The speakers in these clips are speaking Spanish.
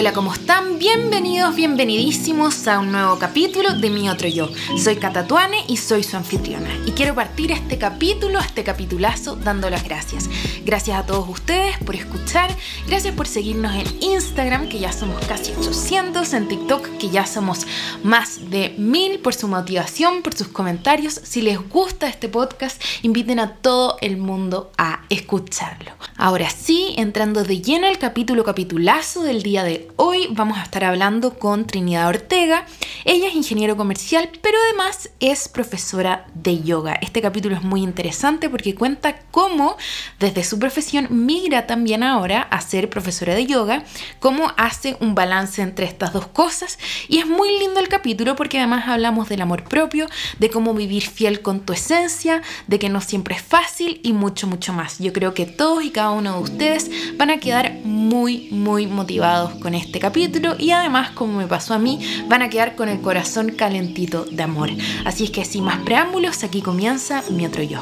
Hola, ¿cómo están? Bienvenidos, bienvenidísimos a un nuevo capítulo de Mi Otro Yo. Soy Catatuane y soy su anfitriona. Y quiero partir este capítulo, este capitulazo, dando las gracias. Gracias a todos ustedes por escuchar, gracias por seguirnos en Instagram, que ya somos casi 800, en TikTok, que ya somos más de mil, por su motivación, por sus comentarios. Si les gusta este podcast, inviten a todo el mundo a escucharlo. Ahora sí, entrando de lleno al capítulo capitulazo del día de hoy vamos a estar hablando con Trinidad Ortega. Ella es ingeniero comercial, pero además es profesora de yoga. Este capítulo es muy interesante porque cuenta cómo desde su profesión migra también ahora a ser profesora de yoga, cómo hace un balance entre estas dos cosas. Y es muy lindo el capítulo porque además hablamos del amor propio, de cómo vivir fiel con tu esencia, de que no siempre es fácil y mucho, mucho más. Yo creo que todos y cada uno de ustedes van a quedar muy, muy motivados con este capítulo y además, como me pasó a mí, van a quedar con el corazón calentito de amor. Así es que sin más preámbulos, aquí comienza mi otro yo.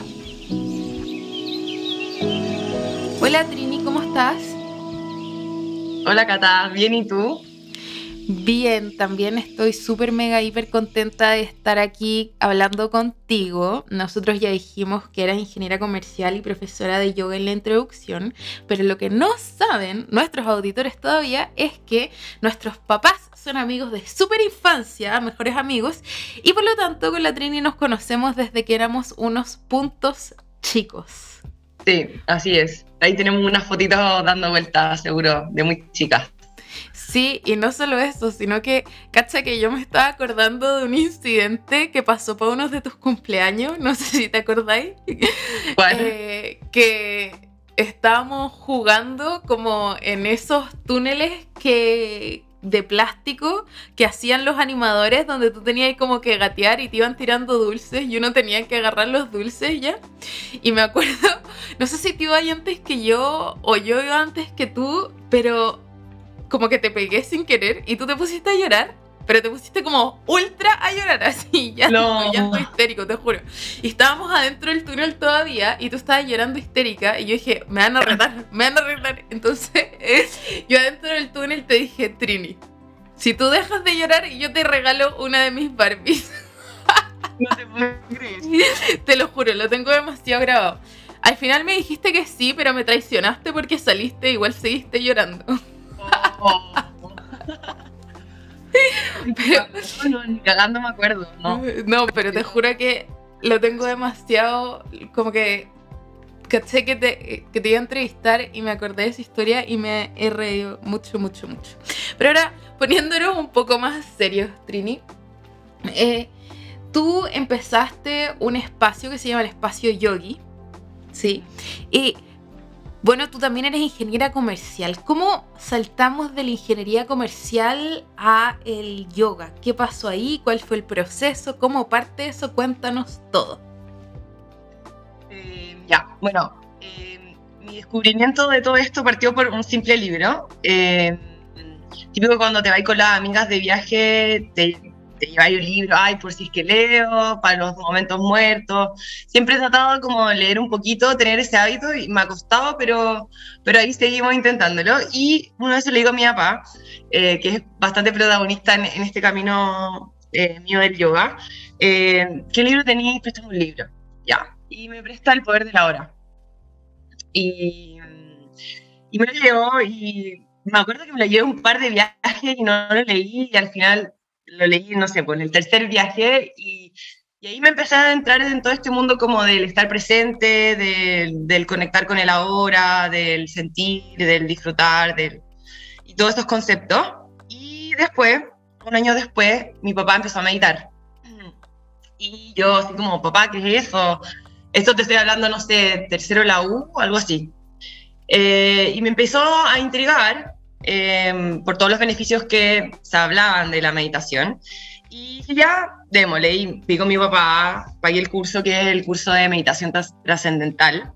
Hola Trini, ¿cómo estás? Hola Cata, ¿bien y tú? Bien, también estoy súper mega hiper contenta de estar aquí hablando contigo. Nosotros ya dijimos que eras ingeniera comercial y profesora de yoga en la introducción, pero lo que no saben nuestros auditores todavía es que nuestros papás son amigos de súper infancia, mejores amigos, y por lo tanto con la Trini nos conocemos desde que éramos unos puntos chicos. Sí, así es. Ahí tenemos unas fotitos dando vueltas, seguro, de muy chicas. Sí, y no solo eso, sino que, cacha que yo me estaba acordando de un incidente que pasó para uno de tus cumpleaños, no sé si te acordáis. Eh, que estábamos jugando como en esos túneles que de plástico que hacían los animadores donde tú tenías como que gatear y te iban tirando dulces y uno tenía que agarrar los dulces ya. Y me acuerdo, no sé si te iba antes que yo o yo iba antes que tú, pero como que te pegué sin querer y tú te pusiste a llorar, pero te pusiste como ultra a llorar así, ya, no. ya estoy histérico, te juro. Y estábamos adentro del túnel todavía y tú estabas llorando histérica y yo dije, me van a retar, me van a retar. Entonces yo adentro del túnel te dije, Trini, si tú dejas de llorar, yo te regalo una de mis Barbies. No te puedo creer. Te lo juro, lo tengo demasiado grabado. Al final me dijiste que sí, pero me traicionaste porque saliste igual seguiste llorando. Pero, no, ni cagando me acuerdo, ¿no? No, pero te juro que lo tengo demasiado, como que caché que te, que te iba a entrevistar y me acordé de esa historia y me he reído mucho, mucho, mucho. Pero ahora, poniéndonos un poco más serios, Trini, eh, tú empezaste un espacio que se llama el espacio Yogi, ¿sí? Y bueno, tú también eres ingeniera comercial. ¿Cómo saltamos de la ingeniería comercial a el yoga? ¿Qué pasó ahí? ¿Cuál fue el proceso? ¿Cómo parte eso? Cuéntanos todo. Eh, ya, bueno, eh, mi descubrimiento de todo esto partió por un simple libro. Eh, típico cuando te vas con las amigas de viaje, te te lleváis un libro, ay, por si es que leo, para los momentos muertos. Siempre he tratado como de leer un poquito, tener ese hábito y me ha costado, pero, pero ahí seguimos intentándolo. Y una vez le digo a mi papá, eh, que es bastante protagonista en, este camino eh, mío del yoga, eh, ¿qué libro tenéis? Préstame un libro. Ya. Y me presta El Poder de la Hora. Y, y me lo llevo y me acuerdo que me lo llevé un par de viajes y no lo leí y al final lo leí, no sé, pues en el tercer viaje y, y, ahí me empecé a entrar en todo este mundo como del estar presente, del, del conectar con el ahora, del sentir, del disfrutar, del, y todos estos conceptos. Y después, un año después, mi papá empezó a meditar. Y yo así como, papá, ¿qué es eso? Esto te estoy hablando, no sé, tercero la U algo así. Eh, y me empezó a intrigar Em, por todos los beneficios que se hablaban de la meditación. Y ya, démosle, y vi con mi papá, pagué el curso que es el curso de meditación trascendental,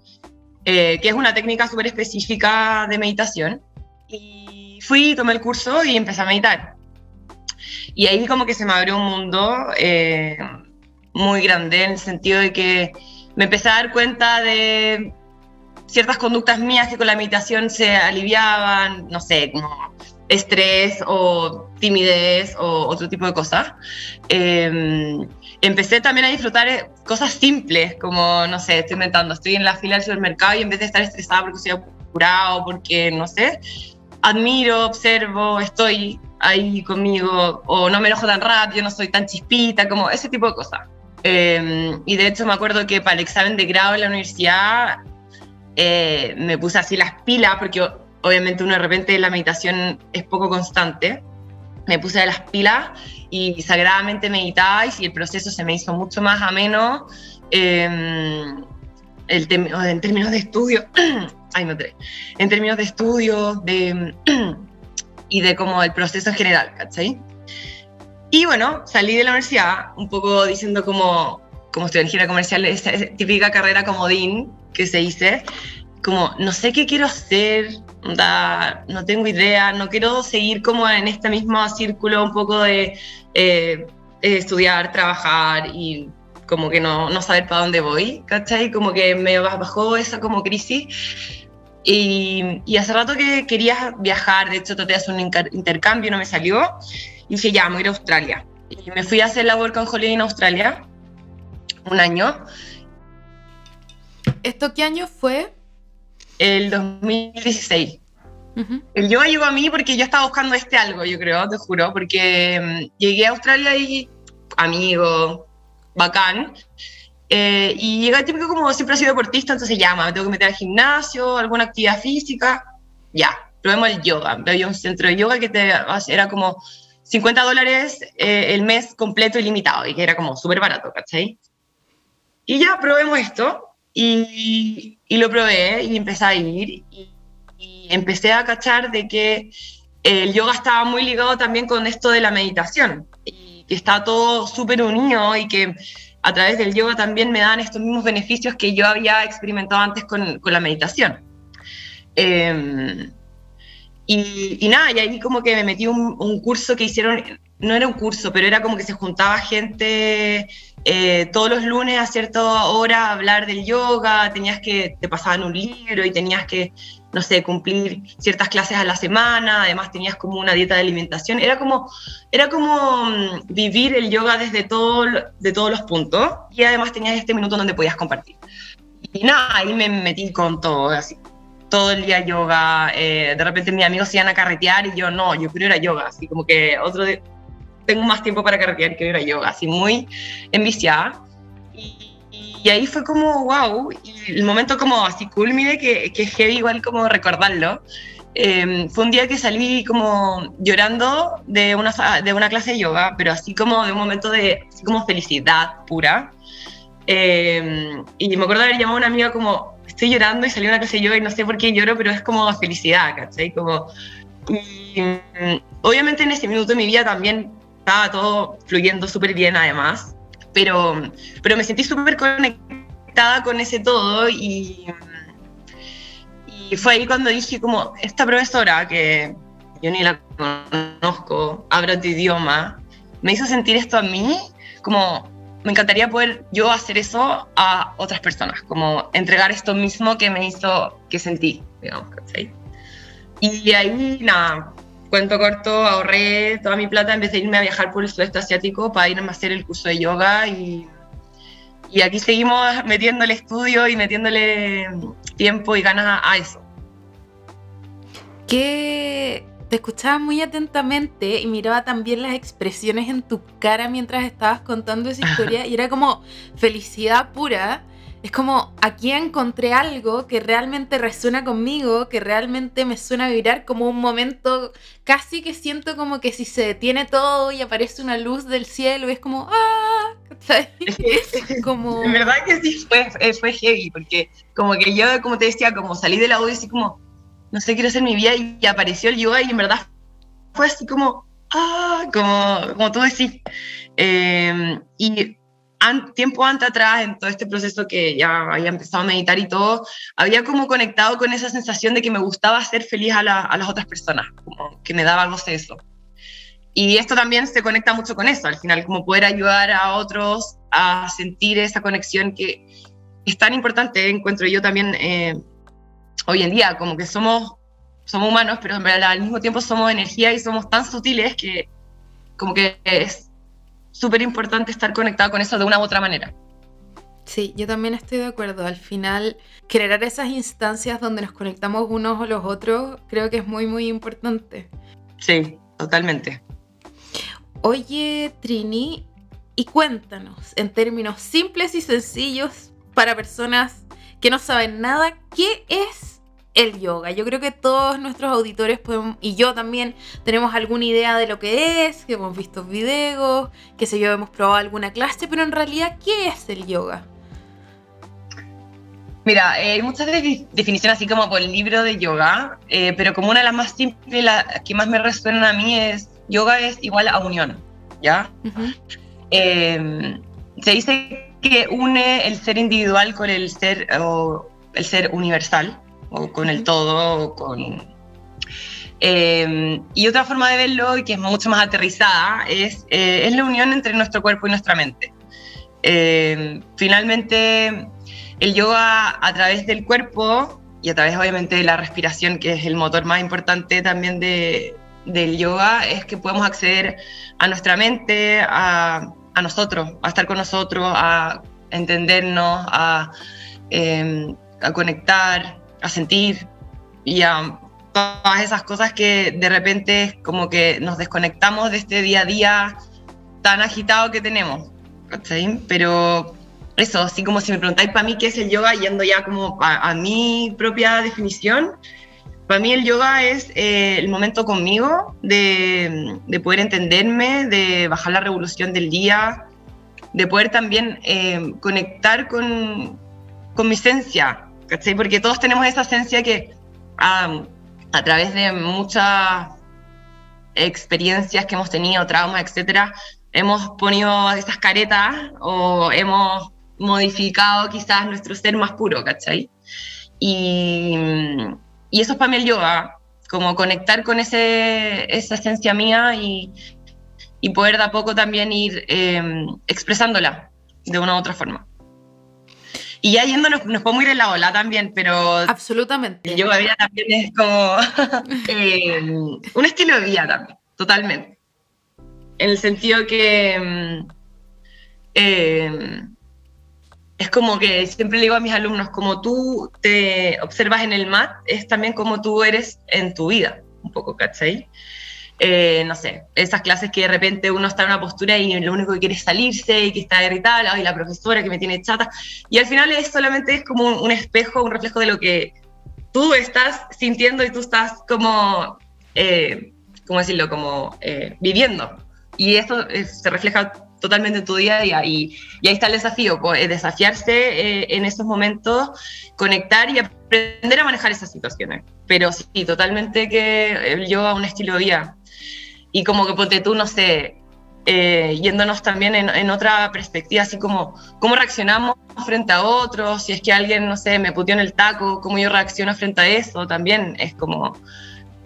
eh, que es una técnica súper específica de meditación. Y fui, tomé el curso y empecé a meditar. Y ahí como que se me abrió un mundo eh, muy grande en el sentido de que me empecé a dar cuenta de ciertas conductas mías que con la meditación se aliviaban, no sé, como estrés o timidez o otro tipo de cosas. Em, empecé también a disfrutar eh, cosas simples, como, no sé, estoy inventando, estoy en la fila del supermercado y en vez de estar estresada porque estoy apurado, porque, no sé, admiro, observo, estoy ahí conmigo, o no me enojo tan rápido, no soy tan chispita, como ese tipo de cosas. Em, y de hecho me acuerdo que para el examen de grado en la universidad eh, me puse así las pilas, porque obviamente uno de repente la meditación es poco constante. Me puse las pilas y sagradamente meditaba y el proceso se me hizo mucho más ameno em, el en términos de estudio. ay, no En términos de estudio de, y de como el proceso en general, ¿cachai? Y bueno, salí de la universidad un poco diciendo como, como estoy en gira comercial, esa típica carrera como DIN que se dice, como no sé qué quiero hacer, no tengo idea, no quiero seguir como en este mismo círculo un poco de eh, estudiar, trabajar y como que no, no saber para dónde voy, ¿cachai? Como que me bajó esa como crisis. Y, y hace rato que quería viajar, de hecho traté de hacer un intercambio, no me salió, y dije, ya, me voy a ir a Australia. Y me fui a hacer la Work on Holiday en Australia, un año. ¿Esto qué año fue? El 2016. El yoga llegó a mí porque yo estaba buscando este algo, yo creo, te juro, porque mm, llegué a Australia y amigo, bacán. Eh, y llega típico como siempre ha sido deportista, entonces llama, me tengo que meter al gimnasio, alguna actividad física, ya, probemos el yoga. Había un centro de yoga que te, era como 50 dólares eh, el mes completo y limitado, y que era como súper barato, ¿cachai? Y ya probemos esto, y, y, lo probé y empecé a ir, y, y empecé a cachar de que el yoga estaba muy ligado también con esto de la meditación que está todo súper unido y que a través del yoga también me dan estos mismos beneficios que yo había experimentado antes con, con la meditación. Em, y, nada, y ahí como que me metí un, un, curso que hicieron, no era un curso, pero era como que se juntaba gente eh, todos los lunes a cierta hora hablar del yoga, tenías que, te pasaban un libro y tenías que no sé, cumplir ciertas clases a la semana, además tenías como una dieta de alimentación, era como, era como mm, vivir el yoga desde todo, de todos los puntos y además tenías este minuto donde podías compartir. Y nada, ahí me metí con todo, así, todo el día yoga, eh, de repente mis amigos se iban a carretear y yo no, yo quiero ir a yoga, así como que otro tengo más tiempo para carretear que ir a yoga, así muy enviciada. Y, y ahí fue como, wow, y el momento como así culmine, que, que es heavy igual como recordarlo. Em, fue un día que salí como llorando de una, de una clase de yoga, pero así como de un momento de así como felicidad pura. Em, y me acuerdo de haber llamado a una amiga como, estoy llorando y salí a una clase de yoga y no sé por qué lloro, pero es como felicidad, ¿cachai? Como, y, mm, obviamente en ese minuto de mi vida también estaba todo fluyendo súper bien además pero, pero me sentí súper conectada con ese todo y, y fue ahí cuando dije como, esta profesora que yo ni la conozco, habla tu idioma, me hizo sentir esto a mí, como me encantaría poder yo hacer eso a otras personas, como entregar esto mismo que me hizo, que sentí, digamos, Y ahí, nada, cuento corto, ahorré toda mi plata, vez de irme a viajar por el sudeste asiático para irme a hacer el curso de yoga y, y aquí seguimos metiéndole estudio y metiéndole tiempo y ganas a, eso. Que te escuchaba muy atentamente y miraba también las expresiones en tu cara mientras estabas contando esa historia y era como felicidad pura es como aquí encontré algo que realmente resuena conmigo, que realmente me suena a vibrar como un momento casi que siento como que si se detiene todo y aparece una luz del cielo, es como ¡ah! como... En verdad que sí fue, eh, fue heavy, porque como que yo, como te decía, como salí de la U y así como, no sé, quiero hacer mi vida y apareció el yoga y en verdad fue así como, ¡ah! Como, como tú decís. Eh, y tiempo antes atrás, en todo este proceso que ya había empezado a meditar y todo, había como conectado con esa sensación de que me gustaba hacer feliz a, las otras personas, como que me daba algo de eso. Y esto también se conecta mucho con eso, al final, como poder ayudar a otros a sentir esa conexión que es tan importante, encuentro yo también eh, hoy en día, como que somos somos humanos, pero al mismo tiempo somos energía y somos tan sutiles que como que es súper importante estar conectado con eso de una u otra manera. Sí, yo también estoy de acuerdo. Al final, generar esas instancias donde nos conectamos unos o los otros, creo que es muy, muy importante. Sí, totalmente. Oye, Trini, y cuéntanos, en términos simples y sencillos, para personas que no saben nada, ¿qué es el yoga. Yo creo que todos nuestros auditores podemos, y yo también tenemos alguna idea de lo que es, que hemos visto videos, que sé yo, hemos probado alguna clase, pero en realidad, ¿qué es el yoga? Mira, eh, hay muchas definiciones así como por el libro de yoga, eh, pero como una de las más simples, la que más me resuenan a mí es, yoga es igual a unión, ¿ya? Em, se dice que une el ser individual con el ser, o el ser universal, o con el todo, con... Eh, y otra forma de verlo, y que es mucho más aterrizada, es, eh, es la unión entre nuestro cuerpo y nuestra mente. Eh, finalmente, el yoga a través del cuerpo y a través obviamente de la respiración, que es el motor más importante también de, del yoga, es que podemos acceder a nuestra mente, a, a nosotros, a estar con nosotros, a entendernos, a, a conectar, a sentir y a todas esas cosas que de repente como que nos desconectamos de este día a día tan agitado que tenemos. Pero eso, así como si me preguntáis para mí qué es el yoga, yendo ya como a, mi propia definición, para mí el yoga es eh, el momento conmigo de, de, poder entenderme, de bajar la revolución del día, de poder también eh, conectar con, con mi esencia, porque todos tenemos esa esencia que a través de muchas experiencias que hemos tenido, traumas, etcétera, hemos ponido esas caretas o hemos modificado quizás nuestro ser más puro, ¿cachai? Y, y eso es para mí el yoga, como conectar con ese, esa esencia mía y, y poder de a poco también ir em, expresándola de una u otra forma. Y ya yéndonos, nos podemos ir en la ola también, pero... Absolutamente. Yoga vida también es como eh, un estilo de vida también, totalmente. En el sentido que mm, eh, es como que siempre le digo a mis alumnos, como tú te observas en el mat, es también como tú eres en tu vida, un poco, ¿cachai? Eh, no sé, esas clases que de repente uno está en una postura y lo único que quiere es salirse y que está irritable, ay, la profesora que me tiene chata, y al final es solamente es como un, espejo, un reflejo de lo que tú estás sintiendo y tú estás como, eh, ¿cómo decirlo?, como eh, viviendo. Y eso se refleja totalmente en tu día a día. Y, y ahí está el desafío, pues, desafiarse en esos momentos, conectar y aprender a manejar esas situaciones. Pero sí, totalmente que yo a un estilo de vida y como que ponte tú, no sé, eh, yéndonos también en, otra perspectiva, así como cómo reaccionamos frente a otros, si es que alguien, no sé, me puteó en el taco, cómo yo reacciono frente a eso, también es como,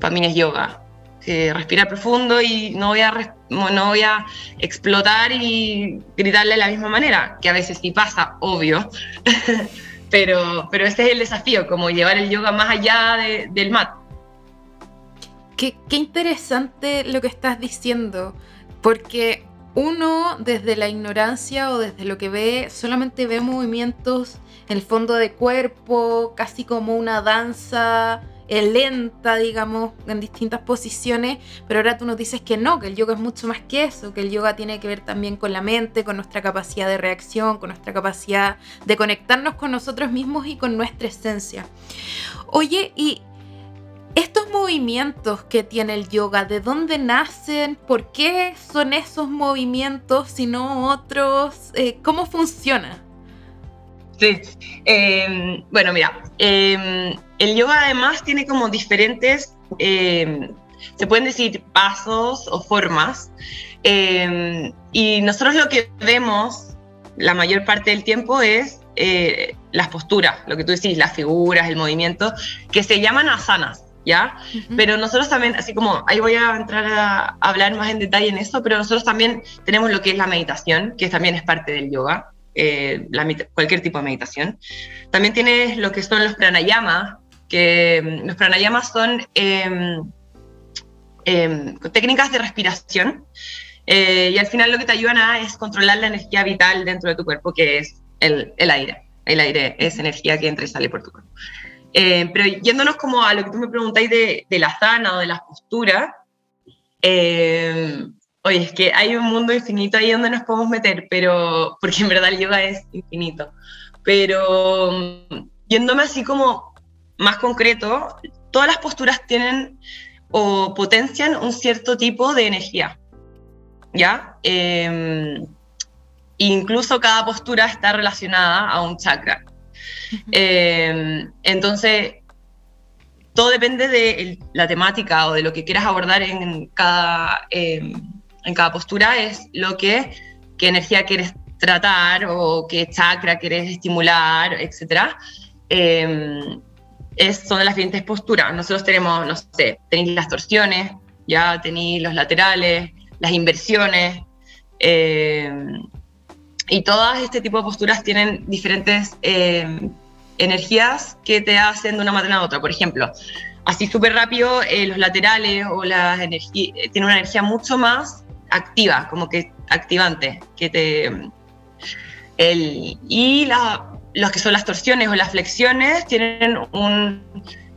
para mí es yoga. que respirar profundo y no voy, a, no voy a explotar y gritarle de la misma manera, que a veces sí pasa, obvio, pero, pero ese es el desafío, como llevar el yoga más allá del mat. Qué, interesante lo que estás diciendo, porque uno desde la ignorancia o desde lo que ve solamente ve movimientos en el fondo de cuerpo, casi como una danza eh, lenta, digamos, en distintas posiciones, pero ahora tú nos dices que no, que el yoga es mucho más que eso, que el yoga tiene que ver también con la mente, con nuestra capacidad de reacción, con nuestra capacidad de conectarnos con nosotros mismos y con nuestra esencia. Oye, y estos movimientos que tiene el yoga, ¿de dónde nacen? ¿Por qué son esos movimientos y no otros? Eh, ¿Cómo funciona? Sí, em, bueno, mira, em, el yoga además tiene como diferentes, em, se pueden decir pasos o formas, y nosotros lo que vemos la mayor parte del tiempo es eh, las posturas, lo que tú decís, las figuras, el movimiento, que se llaman asanas. ¿Ya? Pero nosotros también, así como ahí voy a entrar a hablar más en detalle en eso, pero nosotros también tenemos lo que es la meditación, que también es parte del yoga, eh, cualquier tipo de meditación. También tienes lo que son los pranayamas, que mm, los pranayamas son em, em, técnicas de respiración eh, y al final lo que te ayudan a es controlar la energía vital dentro de tu cuerpo, que es el, el aire. El aire es energía que entra y sale por tu cuerpo. Eh, pero yéndonos como a lo que tú me preguntáis de, de la sana o de las posturas, eh, oye, es que hay un mundo infinito ahí donde nos podemos meter, pero porque en verdad el yoga es infinito. Pero mm, yéndome así como más concreto, todas las posturas tienen o potencian un cierto tipo de energía, ¿ya? Eh, incluso cada postura está relacionada a un chakra. Eh, entonces, todo depende de la temática o de lo que quieras abordar en cada, eh, en cada postura, es lo que, qué energía quieres tratar o qué chakra quieres estimular, etc. Eh, es, son las siguientes posturas. Nosotros tenemos, no sé, tenéis las torsiones, ya tenéis los laterales, las inversiones. Y todas este tipo de posturas tienen diferentes energías que te hacen de una manera a otra. Por ejemplo, así súper rápido, eh, los laterales o energías eh, tienen una energía mucho más activa, como que activante, que te... El, y los que son las torsiones o las flexiones tienen un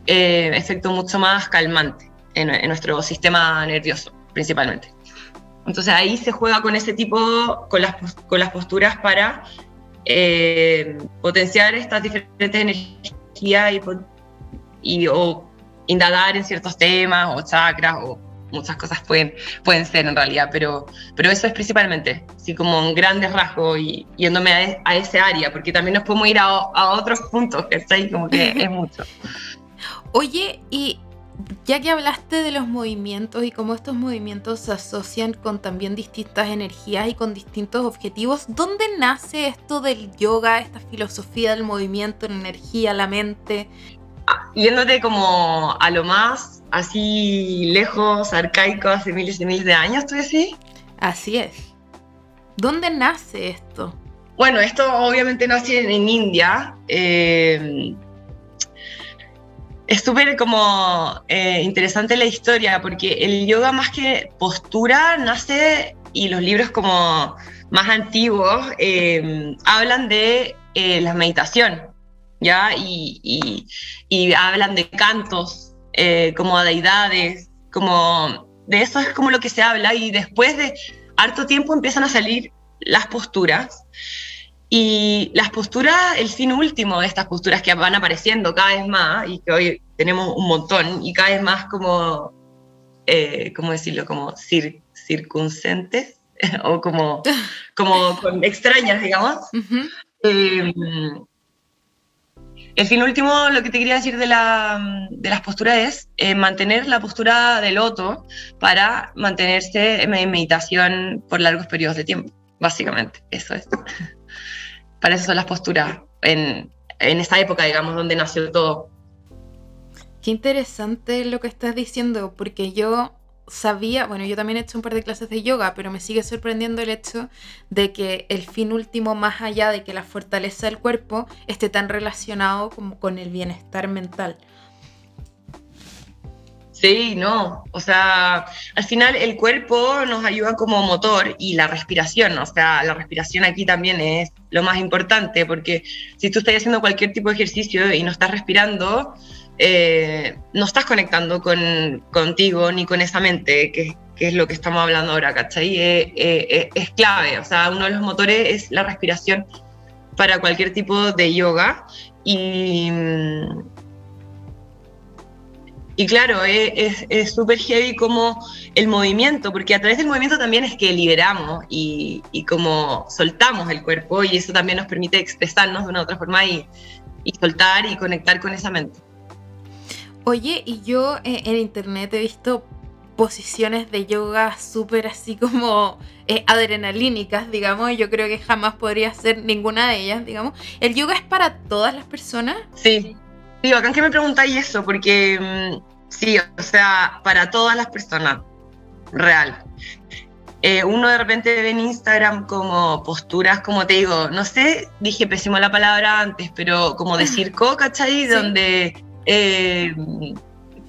eh, efecto mucho más calmante en, nuestro sistema nervioso, principalmente. Entonces ahí se juega con ese tipo, con las, con las posturas para eh, potenciar estas diferentes energías y, o indagar en ciertos temas o chakras o muchas cosas pueden, pueden ser en realidad, pero, pero eso es principalmente, así como un grandes rasgos y yéndome a, a, ese área, porque también nos podemos ir a, a otros puntos, que está ahí como que es mucho. Oye, y ya que hablaste de los movimientos y cómo estos movimientos se asocian con también distintas energías y con distintos objetivos, ¿dónde nace esto del yoga, esta filosofía del movimiento, la energía, la mente? Yéndote como a lo más así lejos, arcaico, hace miles y miles de años, ¿tú decís? Así es. ¿Dónde nace esto? Bueno, esto obviamente nace en, India. Eh, es súper como eh, interesante la historia, porque el yoga más que postura nace, y los libros como más antiguos eh, hablan de eh, la meditación, ¿ya? Y, y, hablan de cantos, como deidades, como de eso es como lo que se habla, y después de harto tiempo empiezan a salir las posturas. Y las posturas, el fin último de estas posturas que van apareciendo cada vez más y que hoy tenemos un montón y cada vez más como, eh, ¿cómo decirlo? Como cir circuncentes o como, como extrañas, digamos. eh, el fin último, lo que te quería decir de, la, de las posturas es eh, mantener la postura del loto para mantenerse en meditación por largos periodos de tiempo, básicamente. Eso es. Para eso son las posturas en, en esta época, digamos, donde nació todo. Qué interesante lo que estás diciendo, porque yo sabía, bueno, yo también he hecho un par de clases de yoga, pero me sigue sorprendiendo el hecho de que el fin último, más allá de que la fortaleza del cuerpo, esté tan relacionado como con el bienestar mental. Sí, no, o sea, al final el cuerpo nos ayuda como motor y la respiración, o sea, la respiración aquí también es lo más importante, porque si tú estás haciendo cualquier tipo de ejercicio y no estás respirando, eh, no estás conectando con, contigo ni con esa mente, que, es lo que estamos hablando ahora, ¿cachai? Eh, eh, es clave, o sea, uno de los motores es la respiración para cualquier tipo de yoga y y claro, es súper heavy como el movimiento, porque a través del movimiento también es que liberamos y, y, como soltamos el cuerpo y eso también nos permite expresarnos de una otra forma y, y soltar y conectar con esa mente. Oye, y yo eh, en internet he visto posiciones de yoga súper así como eh, adrenalínicas, digamos, y yo creo que jamás podría hacer ninguna de ellas, digamos. ¿El yoga es para todas las personas? Sí, sí, acá que me preguntáis eso, porque mm, sí, o sea, para todas las personas, real. Eh, uno de repente ve en Instagram como posturas, como te digo, no sé, dije pésimo la palabra antes, pero como de circo, ¿cachai? Sí. Donde eh,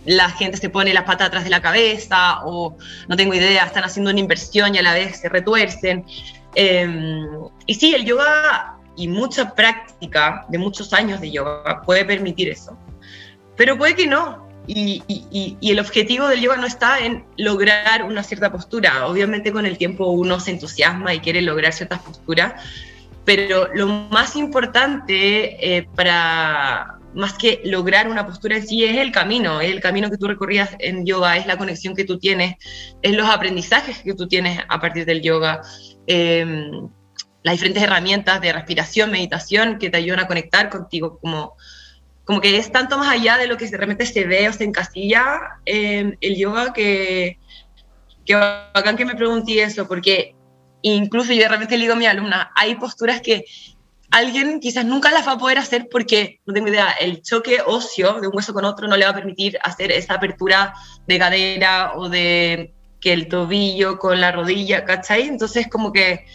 la gente se pone las patas atrás de la cabeza o no tengo idea, están haciendo una inversión y a la vez se retuercen. Em, y sí, el yoga y mucha práctica de muchos años de yoga puede permitir eso, pero puede que no. Y, y, el objetivo del yoga no está en lograr una cierta postura. Obviamente con el tiempo uno se entusiasma y quiere lograr ciertas posturas, pero lo más importante eh, para, más que lograr una postura en sí, es el camino, es el camino que tú recorrías en yoga, es la conexión que tú tienes, es los aprendizajes que tú tienes a partir del yoga, em, las diferentes herramientas de respiración, meditación que te ayudan a conectar contigo, como, como que es tanto más allá de lo que realmente se ve o se encasilla en el yoga que, que bacán que me pregunté eso, porque incluso yo de repente le digo a mi alumna, hay posturas que alguien quizás nunca las va a poder hacer porque, no tengo idea, el choque óseo de un hueso con otro no le va a permitir hacer esa apertura de cadera o de que el tobillo con la rodilla, ¿cachai? Entonces como que,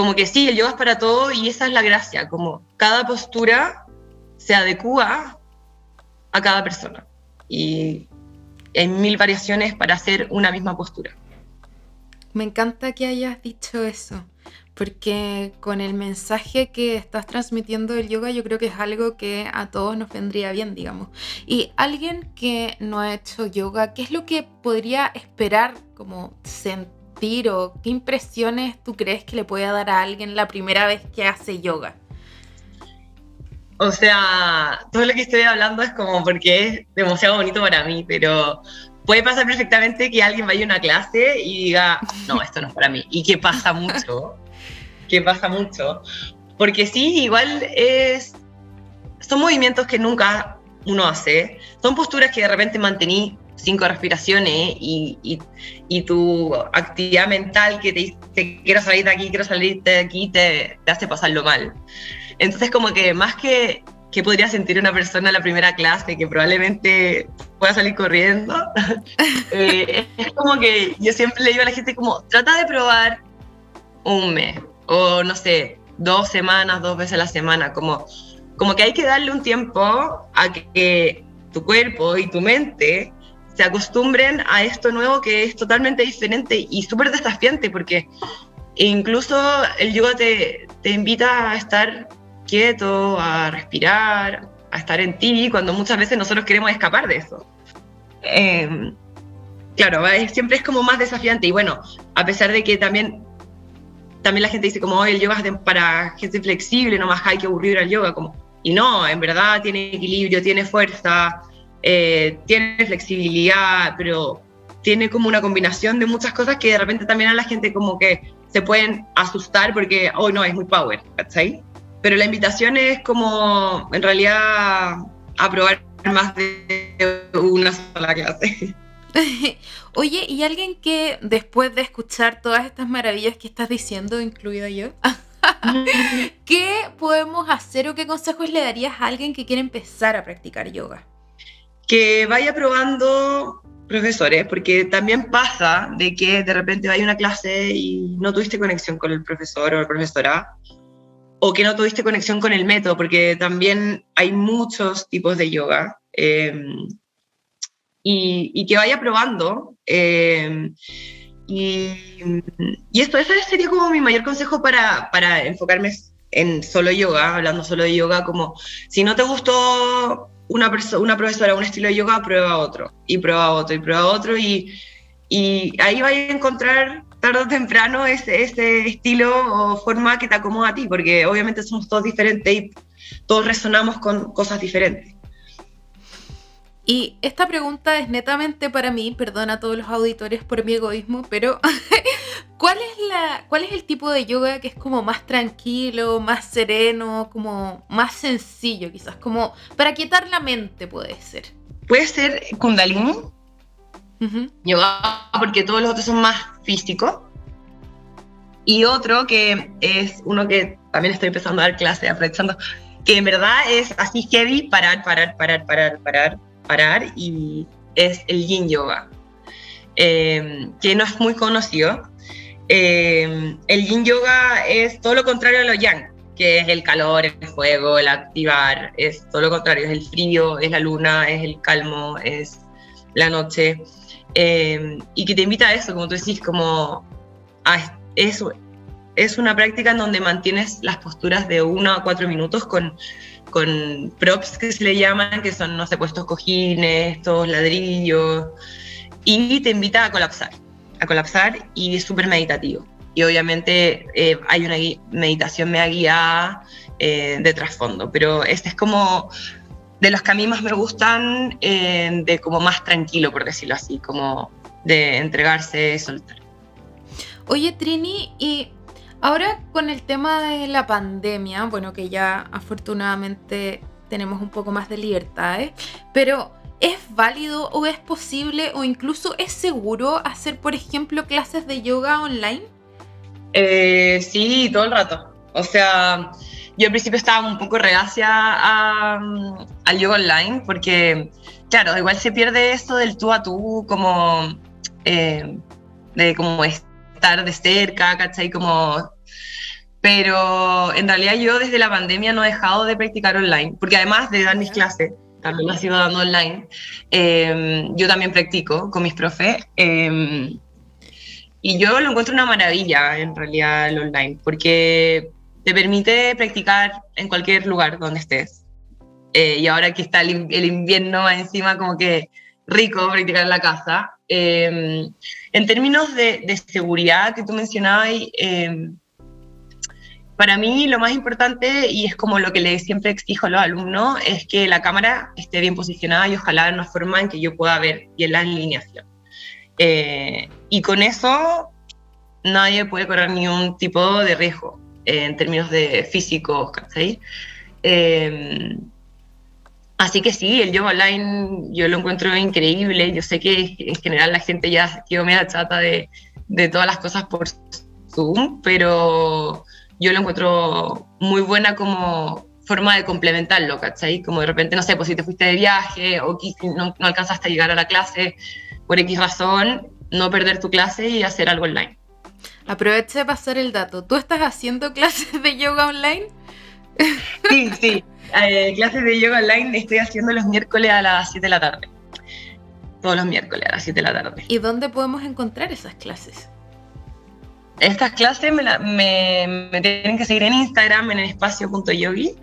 como que sí, el yoga es para todo y esa es la gracia, como cada postura se adecua a cada persona y hay mil variaciones para hacer una misma postura. Me encanta que hayas dicho eso, porque con el mensaje que estás transmitiendo del yoga yo creo que es algo que a todos nos vendría bien, digamos. Y alguien que no ha hecho yoga, ¿qué es lo que podría esperar como sentir o qué impresiones tú crees que le puede dar a alguien la primera vez que hace yoga? O sea, todo lo que estoy hablando es como porque es demasiado bonito para mí, pero puede pasar perfectamente que alguien vaya a una clase y diga, no, esto no es para mí. Y que pasa mucho que pasa mucho. Porque sí, igual es. Son movimientos que nunca uno hace. Son posturas que de repente mantení cinco respiraciones y, y, y, tu actividad mental que te dice quiero salir de aquí, quiero salir de aquí, te, te hace pasarlo mal. Entonces como que más que, que podría sentir una persona en la primera clase que probablemente pueda salir corriendo, eh, es como que yo siempre le digo a la gente como trata de probar un mes, o no sé, dos semanas, dos veces a la semana, como, como que hay que darle un tiempo a que tu cuerpo y tu mente se acostumbren a esto nuevo que es totalmente diferente y súper desafiante porque incluso el yoga te, te invita a estar quieto, a respirar, a estar en ti, cuando muchas veces nosotros queremos escapar de eso. Em, claro, siempre es como más desafiante y bueno, a pesar de que también también la gente dice como, el yoga es para gente flexible, no más hay que aburrir al yoga, como, y no, en verdad tiene equilibrio, tiene fuerza, eh, tiene flexibilidad, pero tiene como una combinación de muchas cosas que de repente también a la gente como que se pueden asustar porque, oh no, es muy power, ¿cachai? Pero la invitación es como, en realidad, a probar más de una sola clase. Oye, ¿y alguien que después de escuchar todas estas maravillas que estás diciendo, incluido yo, ¿qué podemos hacer o qué consejos le darías a alguien que quiere empezar a practicar yoga? Que vaya probando profesores, porque también pasa de que de repente vaya una clase y no tuviste conexión con el profesor o la profesora, o que no tuviste conexión con el método, porque también hay muchos tipos de yoga. Em, y, que vaya probando. Eh, y, y, esto, ese sería como mi mayor consejo para, para enfocarme en solo yoga, hablando solo de yoga, como si no te gustó una, una profesora, un estilo de yoga, prueba otro, y prueba otro, y prueba otro, y, y ahí vas a encontrar tarde o temprano ese, ese estilo o forma que te acomoda a ti, porque obviamente somos todos diferentes y todos resonamos con cosas diferentes. Y esta pregunta es netamente para mí, perdona a todos los auditores por mi egoísmo, pero ¿cuál es, la, ¿cuál es el tipo de yoga que es como más tranquilo, más sereno, como más sencillo quizás, como para quietar la mente puede ser? Puede ser kundalini, yoga, porque todos los otros son más físicos. Y otro que es uno que también estoy empezando a dar clase, aprovechando, que en verdad es así heavy, parar, parar, parar, parar, parar y es el yin yoga, em, que no es muy conocido. Em, el yin yoga es todo lo contrario a lo yang, que es el calor, el fuego, el activar, es todo lo contrario, es el frío, es la luna, es el calmo, es la noche. Eh, y que te invita a eso, como tú decís, como a eso. Es una práctica en donde mantienes las posturas de uno a cuatro minutos con, con props que se le llaman, que son, no sé, puestos cojines, estos ladrillos, y te invita a colapsar, a colapsar y es súper meditativo. Y obviamente eh, hay una meditación me guiada eh, de trasfondo, pero este es como de los que a mí más me gustan, eh, de como más tranquilo, por decirlo así, como de entregarse, soltar. Oye, Trini, y ahora con el tema de la pandemia, bueno, que ya afortunadamente tenemos un poco más de libertad, pero ¿es válido o es posible o incluso es seguro hacer, por ejemplo, clases de yoga online? Eh, sí, todo el rato. O sea, yo al principio estaba un poco reacia al yoga online porque, claro, igual se pierde esto del tú a tú, como eh, de como estar de cerca, ¿cachai? Como... Pero en realidad yo desde la pandemia no he dejado de practicar online, porque además de dar mis clases, también las sigo dando online, eh, yo también practico con mis profes. Eh, y yo lo encuentro una maravilla en realidad el online, porque te permite practicar en cualquier lugar donde estés. Eh, y ahora que está el, invierno encima, como que rico practicar en la casa. Em, en términos de, seguridad que tú mencionabas, eh, para mí lo más importante, y es como lo que le siempre exijo a los alumnos, es que la cámara esté bien posicionada y ojalá de una forma en que yo pueda ver bien la alineación. Eh, y con eso nadie puede correr ningún tipo de riesgo en términos de físicos, eh, así que sí, el yoga online yo lo encuentro increíble. Yo sé que en general la gente ya quedó media chata de, de todas las cosas por Zoom, pero yo lo encuentro muy buena como forma de complementarlo, ¿cachai? Como de repente, no sé, pues si te fuiste de viaje o no, no alcanzaste a llegar a la clase, por X razón, no perder tu clase y hacer algo online. Aproveche de pasar el dato. ¿Tú estás haciendo clases de yoga online? Sí, sí. Eh, clases de yoga online estoy haciendo los miércoles a las 7 de la tarde. Todos los miércoles a las 7 de la tarde. ¿Y dónde podemos encontrar esas clases? Estas clases me, me, tienen que seguir en Instagram, en el espacio.yogi.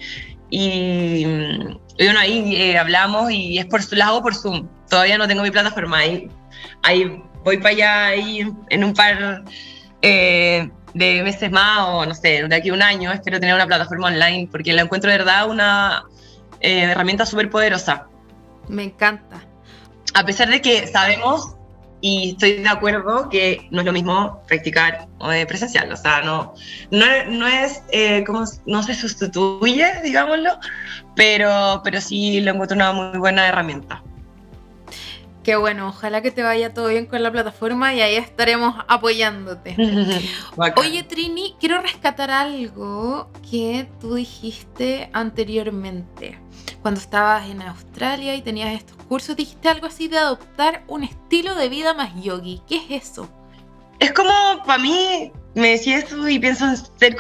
Y, y, bueno, ahí eh, hablamos y es por, las hago por Zoom. Todavía no tengo mi plataforma. Ahí ahí voy para allá ahí en un par eh, de meses más o no sé, de aquí a un año espero tener una plataforma online porque la encuentro de verdad una eh, herramienta súper poderosa. Me encanta. A pesar de que sabemos y estoy de acuerdo que no es lo mismo practicar eh, presencial, o sea, no, no, no es, como, no se sustituye, digámoslo, pero, pero sí lo encuentro una muy buena herramienta. Qué bueno, ojalá que te vaya todo bien con la plataforma y ahí estaremos apoyándote. Oye, Trini, quiero rescatar algo que tú dijiste anteriormente. Cuando estabas en Australia y tenías estos cursos, dijiste algo así de adoptar un estilo de vida más yogi. ¿Qué es eso? Es como, para mí, me decía eso y pienso en ser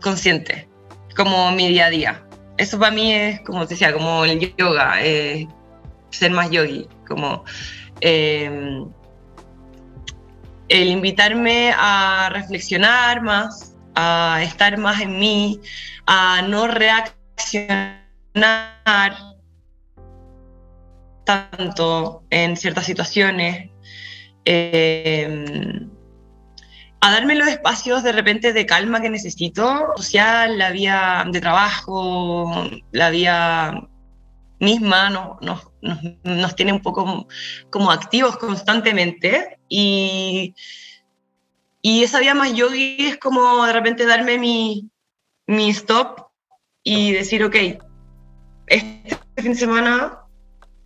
consciente, como mi día a día. Eso para mí es, como te decía, como el yoga, eh, ser más yogi como em, el invitarme a reflexionar más, a estar más en mí, a no reaccionar tanto en ciertas situaciones, em, a darme los espacios de repente de calma que necesito, social, la vía de trabajo, la vía misma no, nos tiene un poco como activos constantemente. Y, y esa vía más yogi es como de repente darme mi, mi stop y decir, ok, este fin de semana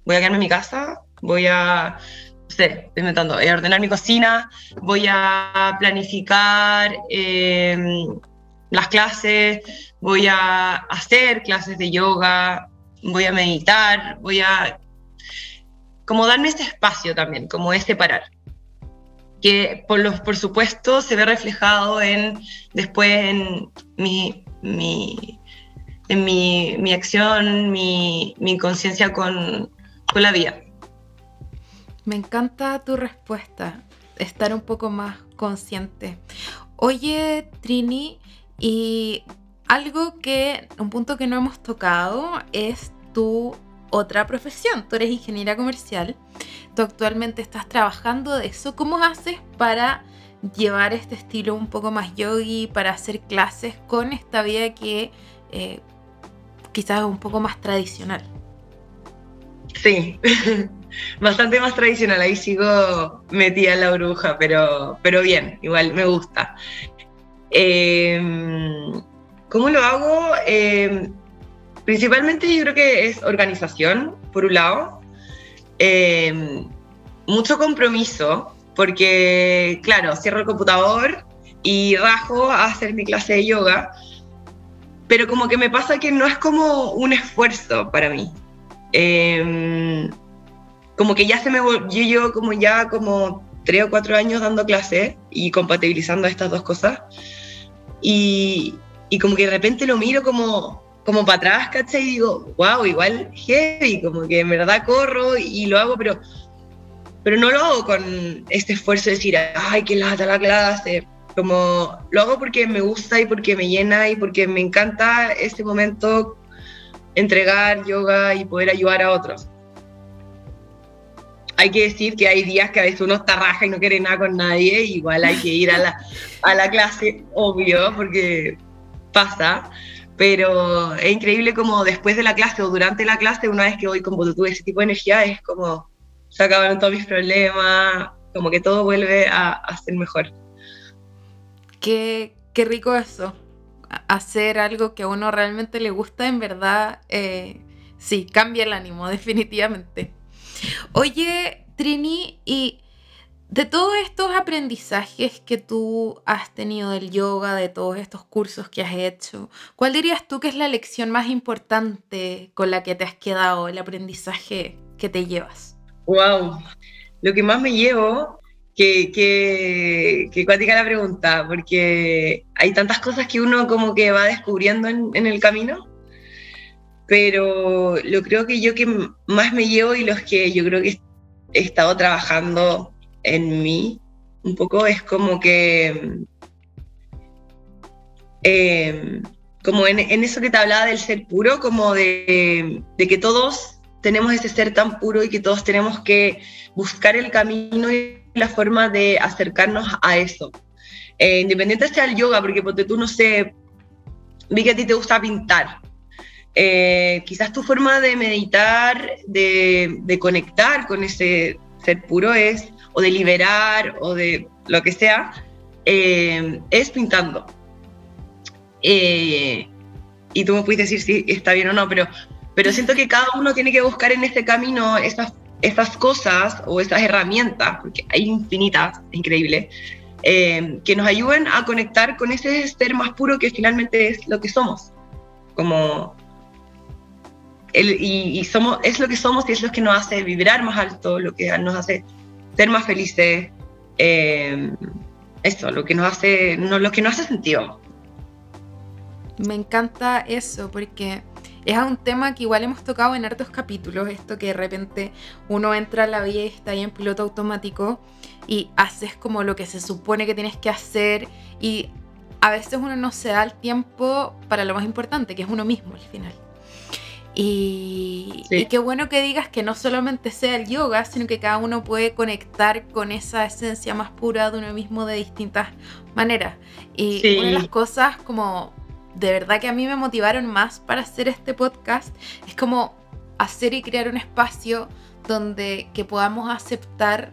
voy a quedarme en mi casa, voy a, no sé, estoy inventando, voy a ordenar mi cocina, voy a planificar em, las clases, voy a hacer clases de yoga, voy a meditar, voy a como darme este espacio también, como este parar. Que por, los, por supuesto se ve reflejado en después en mi, mi, en mi, mi acción, mi, mi conciencia con, con la vida. Me encanta tu respuesta, estar un poco más consciente. Oye, Trini, y algo que, un punto que no hemos tocado es tu otra profesión. Tú eres ingeniera comercial, tú actualmente estás trabajando de eso. ¿Cómo haces para llevar este estilo un poco más yogi, para hacer clases con esta vida que eh, quizás es un poco más tradicional? Sí, bastante más tradicional. Ahí sigo metida en la bruja, pero, pero bien, igual me gusta. Em, ¿Cómo lo hago? Em, principalmente yo creo que es organización, por un lado. Em, mucho compromiso, porque, claro, cierro el computador y rajo a hacer mi clase de yoga, pero como que me pasa que no es como un esfuerzo para mí. Em, como que ya se me yo como ya como tres o cuatro años dando clase y compatibilizando estas dos cosas. Y, y como que de repente lo miro como, como para atrás, ¿cachai? Y digo, wow, igual heavy, como que en verdad corro y lo hago, pero, pero no lo hago con este esfuerzo de decir, ay, qué lata la clase. Como lo hago porque me gusta y porque me llena y porque me encanta este momento entregar yoga y poder ayudar a otros. Hay que decir que hay días que a veces uno está raja y no quiere nada con nadie, igual hay que ir a la, a la clase, obvio, porque pasa, pero es increíble como después de la clase o durante la clase, una vez que voy como tuve ese tipo de energía, es como se acabaron todos mis problemas, como que todo vuelve a, a ser mejor. Qué, qué rico eso, hacer algo que a uno realmente le gusta, en verdad, eh, sí, cambia el ánimo, definitivamente. Oye, Trini, y de todos estos aprendizajes que tú has tenido del yoga, de todos estos cursos que has hecho, ¿cuál dirías tú que es la lección más importante con la que te has quedado, el aprendizaje que te llevas? Wow, lo que más me llevo que, que, que cuática la pregunta, porque hay tantas cosas que uno como que va descubriendo en, en, el camino, pero lo creo que yo que más me llevo y los que yo creo que he estado trabajando en mí un poco es como que, eh, como en, en, eso que te hablaba del ser puro, como de, de que todos tenemos ese ser tan puro y que todos tenemos que buscar el camino y la forma de acercarnos a eso. Eh, independiente sea el yoga, porque porque tú no sé, vi que a ti te gusta pintar. Eh, quizás tu forma de meditar, de, de, conectar con ese ser puro es, o de liberar, o de lo que sea, eh, es pintando. Eh, y tú me puedes decir si está bien o no, pero, pero siento que cada uno tiene que buscar en este camino esas estas cosas o estas herramientas, porque hay infinitas, increíble, eh, que nos ayuden a conectar con ese ser más puro que finalmente es lo que somos. Como el, y, y, somos, es lo que somos y es lo que nos hace vibrar más alto, lo que nos hace ser más felices. Eh, eso, lo que nos hace, lo que nos hace sentido. Me encanta eso, porque es un tema que igual hemos tocado en hartos capítulos, esto que de repente uno entra a la vida y está ahí en piloto automático y haces como lo que se supone que tienes que hacer y a veces uno no se da el tiempo para lo más importante, que es uno mismo al final. Y, sí. y, qué bueno que digas que no solamente sea el yoga, sino que cada uno puede conectar con esa esencia más pura de uno mismo de distintas maneras. Y sí. una de las cosas como de verdad que a mí me motivaron más para hacer este podcast es como hacer y crear un espacio donde que podamos aceptar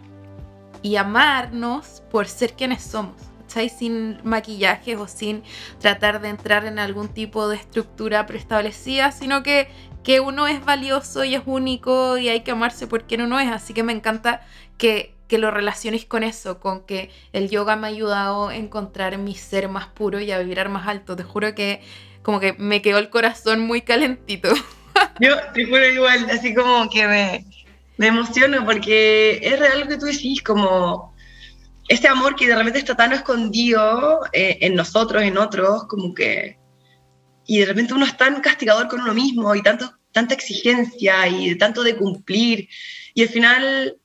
y amarnos por ser quienes somos, ¿cachai? Sin maquillajes o sin tratar de entrar en algún tipo de estructura preestablecida, sino que, que uno es valioso y es único y hay que amarse por quien uno es. Así que me encanta que, que lo relaciones con eso, con que el yoga me ha ayudado a encontrar mi ser más puro y a vibrar más alto. Te juro que como que me quedó el corazón muy calentito. Yo te juro igual, así como que me, me emociono porque es real lo que tú decís, como este amor que de repente está tan escondido eh, en nosotros, en otros, como que y de repente uno es tan castigador con uno mismo y tanto, tanta exigencia y tanto de cumplir. Y al final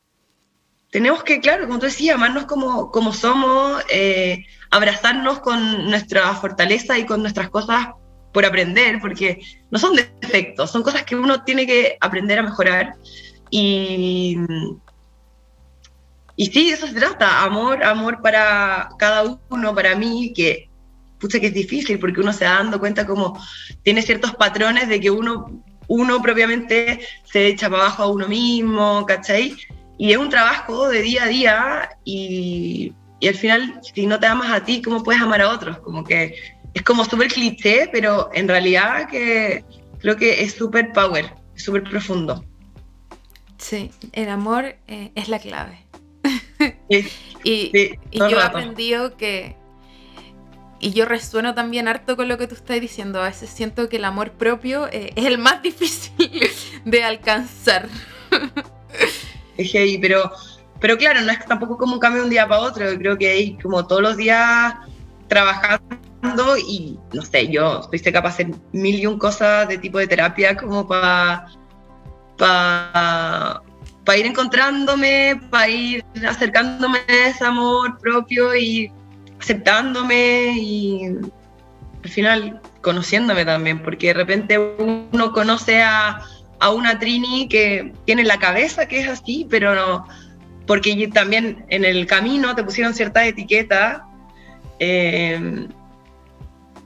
tenemos que, claro, como tú decías, amarnos como, como somos, eh, abrazarnos con nuestra fortaleza y con nuestras cosas por aprender, porque no son defectos, son cosas que uno tiene que aprender a mejorar. Y, y sí, eso se trata, amor, amor para cada uno, para mí, que pucha que es difícil, porque uno se va dando cuenta como tiene ciertos patrones de que uno, uno propiamente se echa para abajo a uno mismo, ¿cachai? Y es un trabajo de día a día y, y al final, si no te amas a ti, ¿cómo puedes amar a otros? Como que es como súper cliché, pero en realidad que creo que es súper power, súper profundo. Sí, el amor eh, es la clave. y, yo he aprendido que, y yo resueno también harto con lo que tú estás diciendo, a veces siento que el amor propio eh, es el más difícil de alcanzar. Es heavy, pero, pero claro, no es tampoco como un cambio de un día para otro, creo que hay como todos los días trabajando y no sé, yo estoy capaz de hacer mil y un cosas de tipo de terapia como para para ir encontrándome, para ir acercándome a ese amor propio y aceptándome y al final conociéndome también, porque de repente uno conoce a, a una Trini que tiene la cabeza que es así, pero no, porque también en el camino te pusieron ciertas etiquetas, eh,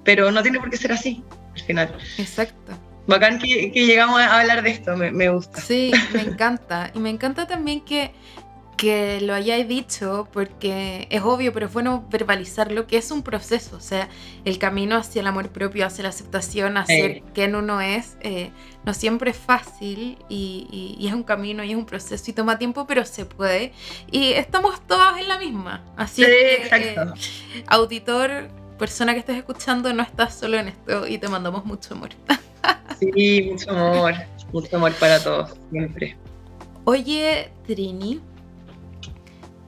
pero no tiene por qué ser así al final. Exacto. Bacán que, que llegamos a hablar de esto, me, me gusta. Sí, me encanta. Y me encanta también que que lo hayáis dicho, porque es obvio, pero es bueno verbalizarlo, que es un proceso, o sea, el camino hacia el amor propio, hacia la aceptación, hacia quien uno es, eh, no siempre es fácil y, es un camino y es un proceso y toma tiempo, pero se puede. Y estamos todas en la misma, así que, exacto. Eh, auditor, persona que estés escuchando, no estás solo en esto y te mandamos mucho amor. sí, mucho amor, mucho amor para todos, siempre. Oye, Trini,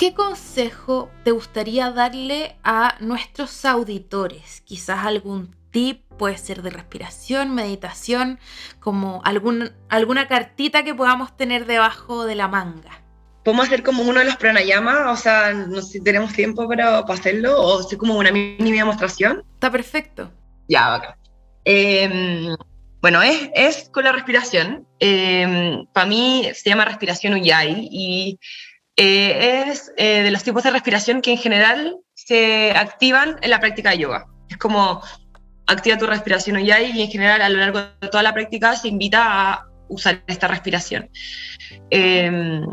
¿Qué consejo te gustaría darle a nuestros auditores? Quizás algún tip, puede ser de respiración, meditación, como algún, alguna cartita que podamos tener debajo de la manga. ¿Podemos hacer como uno de los pranayamas? O sea, no sé si tenemos tiempo para, hacerlo, o hacer como una mini demostración. Está perfecto. Ya, acá. Em, bueno, es, es, con la respiración. Em, para mí se llama respiración Ujjayi y eh, es eh, de los tipos de respiración que en general se activan en la práctica de yoga. Es como activa tu respiración y en general a lo largo de toda la práctica se invita a usar esta respiración. Em,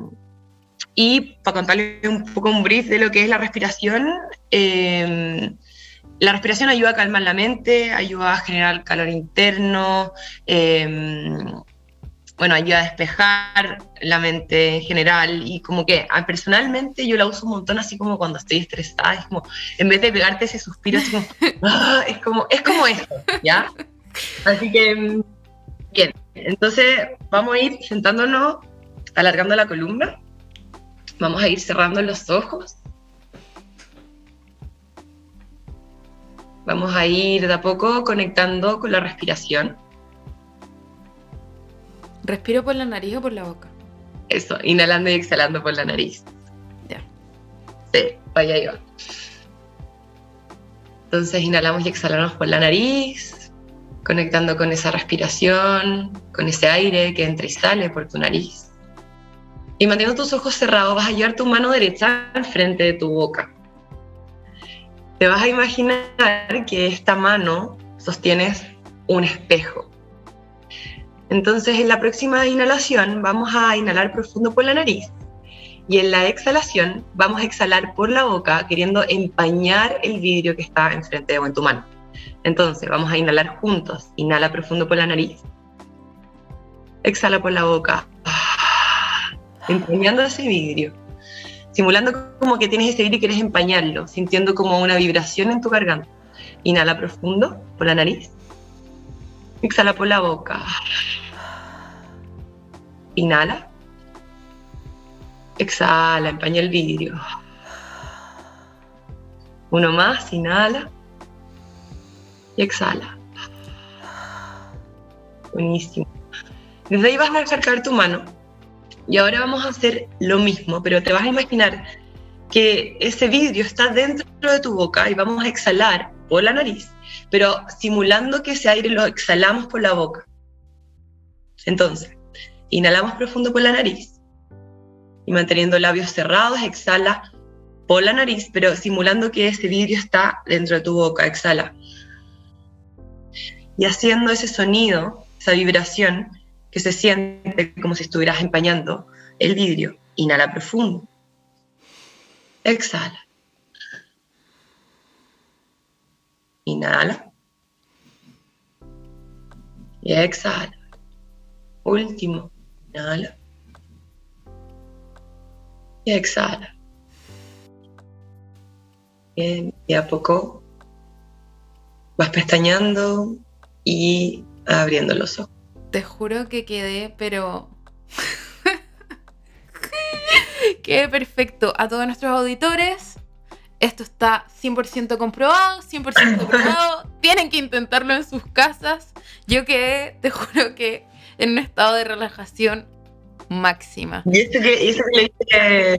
y para contarles un poco un brief de lo que es la respiración, em, la respiración ayuda a calmar la mente, ayuda a generar calor interno, em, bueno, ayuda a despejar la mente en general y como que ah, personalmente yo la uso un montón así como cuando estoy estresada, es como, en vez de pegarte ese suspiro, así como, ah, es como, es como eso, ¿ya? Así que, mm, bien, entonces vamos a ir sentándonos, alargando la columna, vamos a ir cerrando los ojos. Vamos a ir de a poco conectando con la respiración. ¿Respiro por la nariz o por la boca? Eso, inhalando y exhalando por la nariz. Ya. Sí, vaya ahí va. Entonces inhalamos y exhalamos por la nariz, conectando con esa respiración, con ese aire que entra y sale por tu nariz. Y manteniendo tus ojos cerrados, vas a llevar tu mano derecha al frente de tu boca. Te vas a imaginar que esta mano sostienes un espejo. Entonces, en la próxima inhalación vamos a inhalar profundo por la nariz y en la exhalación vamos a exhalar por la boca queriendo empañar el vidrio que está enfrente de en tu mano. Entonces, vamos a inhalar juntos. Inhala profundo por la nariz. Exhala por la boca. Empañando ese vidrio. Simulando como que tienes ese vidrio y quieres empañarlo, sintiendo como una vibración en tu garganta. Inhala profundo por la nariz. Exhala por la boca. Inhala. Exhala, empaña el vidrio. Uno más, inhala. Y exhala. Buenísimo. Desde ahí vas a caer tu mano y ahora vamos a hacer lo mismo, pero te vas a imaginar que ese vidrio está dentro de tu boca y vamos a exhalar por la nariz, pero simulando que ese aire lo exhalamos por la boca. Entonces, inhalamos profundo por la nariz y manteniendo labios cerrados, exhala por la nariz, pero simulando que ese vidrio está dentro de tu boca, exhala. Y haciendo ese sonido, esa vibración que se siente como si estuvieras empañando el vidrio, inhala profundo. Exhala. Inhala. Y exhala. Último. Inhala. Y exhala. Bien, y a poco vas pestañando y abriendo los ojos. Te juro que quedé, pero Qué perfecto. A todos nuestros auditores, esto está 100% comprobado, 100% comprobado. Tienen que intentarlo en sus casas. Yo quedé, te juro que, en un estado de relajación máxima. Y esto que, eso que le dije,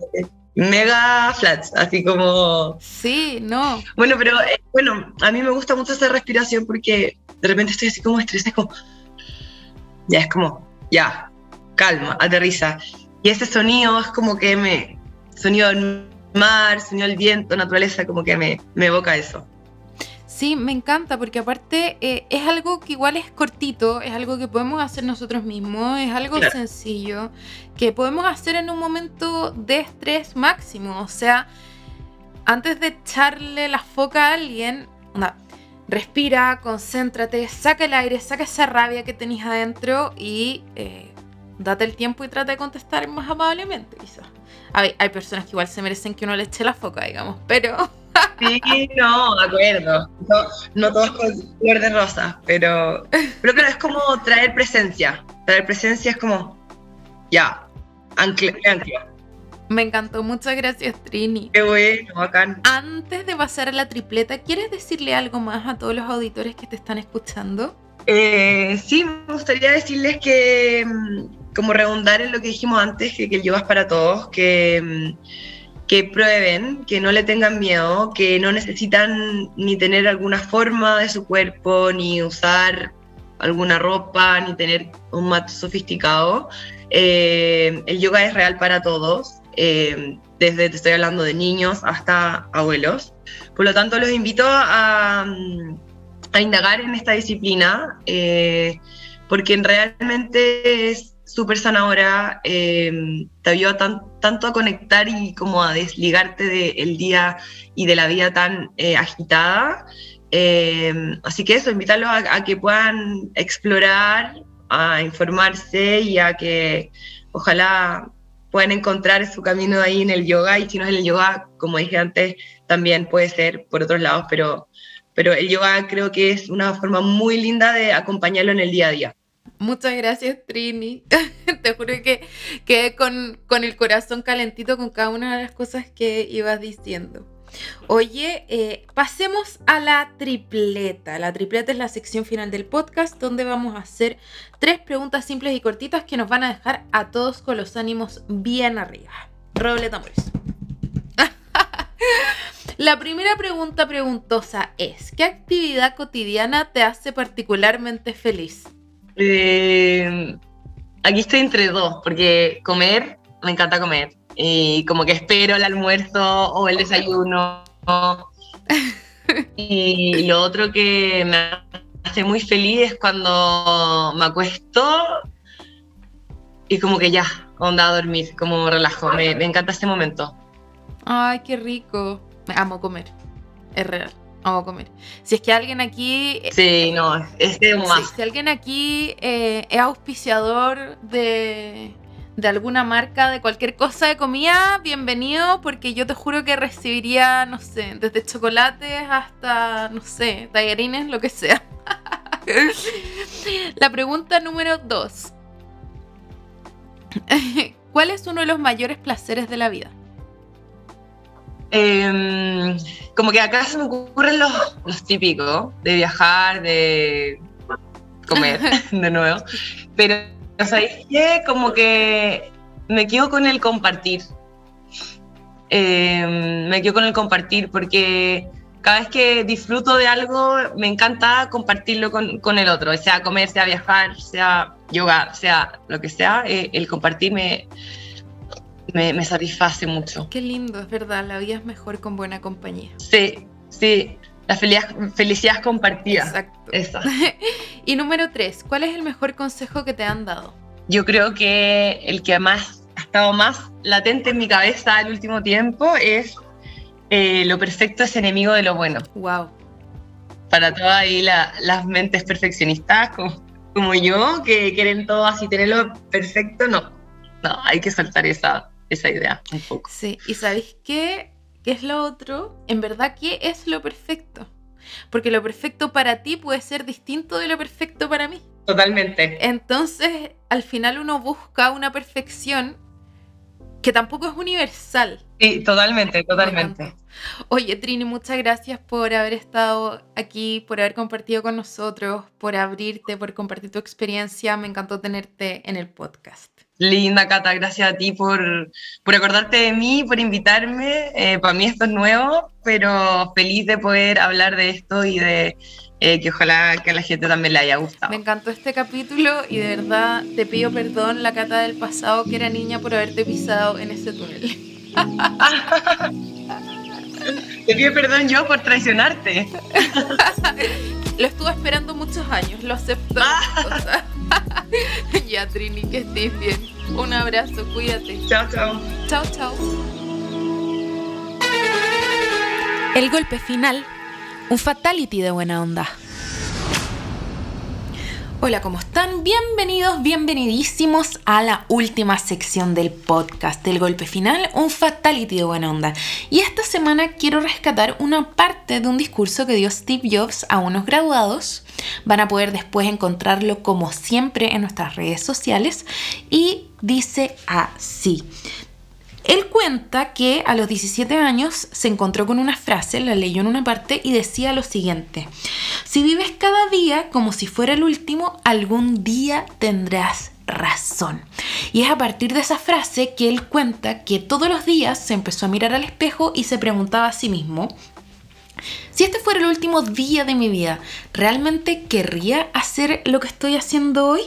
mega flats, así como... Sí, no. Bueno, pero eh, bueno, a mí me gusta mucho esa respiración porque de repente estoy así como estresada, como... Ya, es como, ya, calma, aterriza. Y ese sonido es como que me. Sonido mar, sonido del viento, naturaleza, como que me, me evoca eso. Sí, me encanta porque aparte eh, es algo que igual es cortito, es algo que podemos hacer nosotros mismos, es algo sencillo, que podemos hacer en un momento de estrés máximo. O sea, antes de echarle la foca a alguien, respira, concéntrate, saca el aire, saca esa rabia que tenéis adentro y eh, date el tiempo y trata de contestar más amablemente, quizás. Hay, hay personas que igual se merecen que uno le eche la foca, digamos, pero... Sí, no, de acuerdo. No, no todos con flor de rosa, pero, pero claro, es como traer presencia. Traer presencia es como, ya, ancla, ancla. Me encantó, muchas gracias Trini. Qué bueno, bacán. Antes de pasar a la tripleta, ¿quieres decirle algo más a todos los auditores que te están escuchando? Eh, sí, me gustaría decirles que mm, como redundar en lo que dijimos antes, que, el yoga es para todos, que, mm, que prueben, que no le tengan miedo, que no necesitan ni tener alguna forma de su cuerpo, ni usar alguna ropa, ni tener un mat sofisticado. Eh, el yoga es real para todos, eh, desde te estoy hablando de niños hasta abuelos. Por lo tanto, los invito a, a indagar en esta disciplina, eh, porque realmente es súper sanadora, eh, te ayuda tanto a conectar y como a desligarte del día y de la vida tan eh, agitada. Eh, así que eso, invitarlos a, que puedan explorar, a informarse y a que ojalá puedan encontrar su camino ahí en el yoga y si no es el yoga, como dije antes, también puede ser por otros lados, pero, pero el yoga creo que es una forma muy linda de acompañarlo en el día a día. Muchas gracias, Trini. Te juro que quedé con, el corazón calentito con cada una de las cosas que ibas diciendo. Oye, eh, pasemos a la tripleta. La tripleta es la sección final del podcast donde vamos a hacer tres preguntas simples y cortitas que nos van a dejar a todos con los ánimos bien arriba. Roble tambores. la primera pregunta preguntosa es, ¿qué actividad cotidiana te hace particularmente feliz? Eh, aquí estoy entre dos, porque comer, me encanta comer. Y como que espero el almuerzo o el desayuno. y lo otro que me hace muy feliz es cuando me acuesto y como que ya, onda a dormir, como relajo. Me, me encanta este momento. Ay, qué rico. Me amo comer. Es real. Vamos a comer. Si es que alguien aquí. Eh, sí, no, es de más. Si, alguien aquí eh, es auspiciador de, de alguna marca, de cualquier cosa de comida, bienvenido, porque yo te juro que recibiría, no sé, desde chocolates hasta, no sé, tallarines, lo que sea. La pregunta número dos. ¿Cuál es uno de los mayores placeres de la vida? Em, como que acá se me ocurren los, típicos de viajar, de comer de nuevo. Pero, ¿sabéis qué? Como que me quedo con el compartir. Eh, me quedo con el compartir porque cada vez que disfruto de algo, me encanta compartirlo con, con, el otro, sea comer, sea viajar, sea yoga, sea lo que sea, eh, el compartir me, me, satisface mucho. Qué lindo, es verdad, la vida es mejor con buena compañía. Sí, sí, la felicidad, felicidad compartida. Exacto. Esa. y número tres, ¿cuál es el mejor consejo que te han dado? Yo creo que el que más ha estado más latente en mi cabeza el último tiempo es eh, lo perfecto es enemigo de lo bueno. Wow. Para todas ahí las mentes perfeccionistas como, como, yo, que quieren todo así tenerlo perfecto, no. No, hay que soltar esa, esa idea un poco. Sí, y ¿sabéis qué? ¿Qué es lo otro? En verdad, ¿qué es lo perfecto? Porque lo perfecto para ti puede ser distinto de lo perfecto para mí. Totalmente. Entonces, al final uno busca una perfección que tampoco es universal. Sí, totalmente, totalmente. Oye, Trini, muchas gracias por haber estado aquí, por haber compartido con nosotros, por abrirte, por compartir tu experiencia. Me encantó tenerte en el podcast. Linda, Cata, gracias a ti por, por acordarte de mí, por invitarme. Eh, para mí esto es nuevo, pero feliz de poder hablar de esto y de eh, que ojalá que a la gente también le haya gustado. Me encantó este capítulo y de verdad te pido perdón, la Cata del pasado que era niña, por haberte pisado en ese túnel. te pido perdón yo por traicionarte. lo estuve esperando muchos años, lo acepto. ya, Trini, que estés bien. Un abrazo, cuídate. Chao, chao. Chao, chao. El golpe final un fatality de buena onda. Hola, ¿cómo están? Bienvenidos, bienvenidísimos a la última sección del podcast del golpe final, un fatality de buena onda. Y esta semana quiero rescatar una parte de un discurso que dio Steve Jobs a unos graduados. Van a poder después encontrarlo como siempre en nuestras redes sociales y dice así. Él cuenta que a los 17 años se encontró con una frase, la leyó en una parte y decía lo siguiente, si vives cada día como si fuera el último, algún día tendrás razón. Y es a partir de esa frase que él cuenta que todos los días se empezó a mirar al espejo y se preguntaba a sí mismo, si este fuera el último día de mi vida, ¿realmente querría hacer lo que estoy haciendo hoy?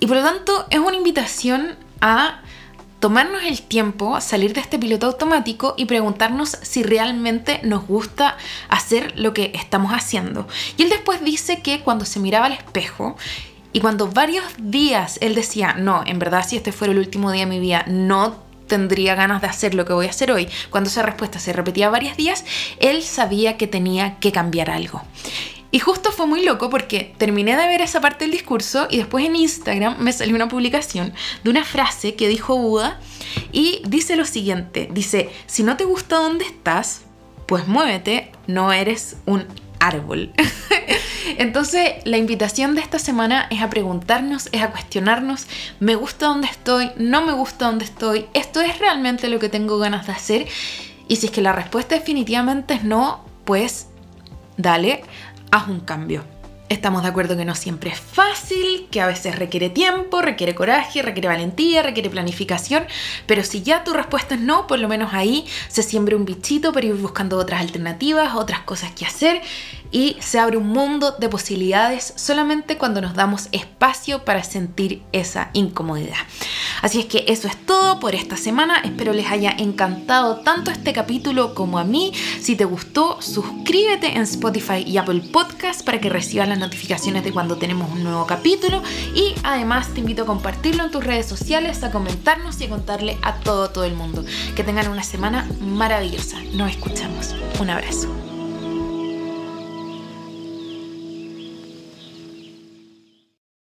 Y por lo tanto es una invitación a tomarnos el tiempo, salir de este piloto automático y preguntarnos si realmente nos gusta hacer lo que estamos haciendo. Y él después dice que cuando se miraba al espejo y cuando varios días él decía, no, en verdad si este fuera el último día de mi vida, no tendría ganas de hacer lo que voy a hacer hoy, cuando esa respuesta se repetía varios días, él sabía que tenía que cambiar algo. Y justo fue muy loco porque terminé de ver esa parte del discurso y después en Instagram me salió una publicación de una frase que dijo Buda y dice lo siguiente, dice, si no te gusta dónde estás, pues muévete, no eres un árbol. Entonces, la invitación de esta semana es a preguntarnos, es a cuestionarnos, ¿me gusta dónde estoy? ¿No me gusta dónde estoy? ¿Esto es realmente lo que tengo ganas de hacer? Y si es que la respuesta definitivamente es no, pues dale, haz un cambio. Estamos de acuerdo que no siempre es fácil, que a veces requiere tiempo, requiere coraje, requiere valentía, requiere planificación, pero si ya tu respuesta es no, por lo menos ahí se siembra un bichito para ir buscando otras alternativas, otras cosas que hacer y se abre un mundo de posibilidades solamente cuando nos damos espacio para sentir esa incomodidad. Así es que eso es todo por esta semana. Espero les haya encantado tanto este capítulo como a mí. Si te gustó, suscríbete en Spotify y Apple Podcast para que recibas las notificaciones de cuando tenemos un nuevo capítulo. Y además te invito a compartirlo en tus redes sociales, a comentarnos y a contarle a todo, todo el mundo. Que tengan una semana maravillosa. Nos escuchamos. Un abrazo.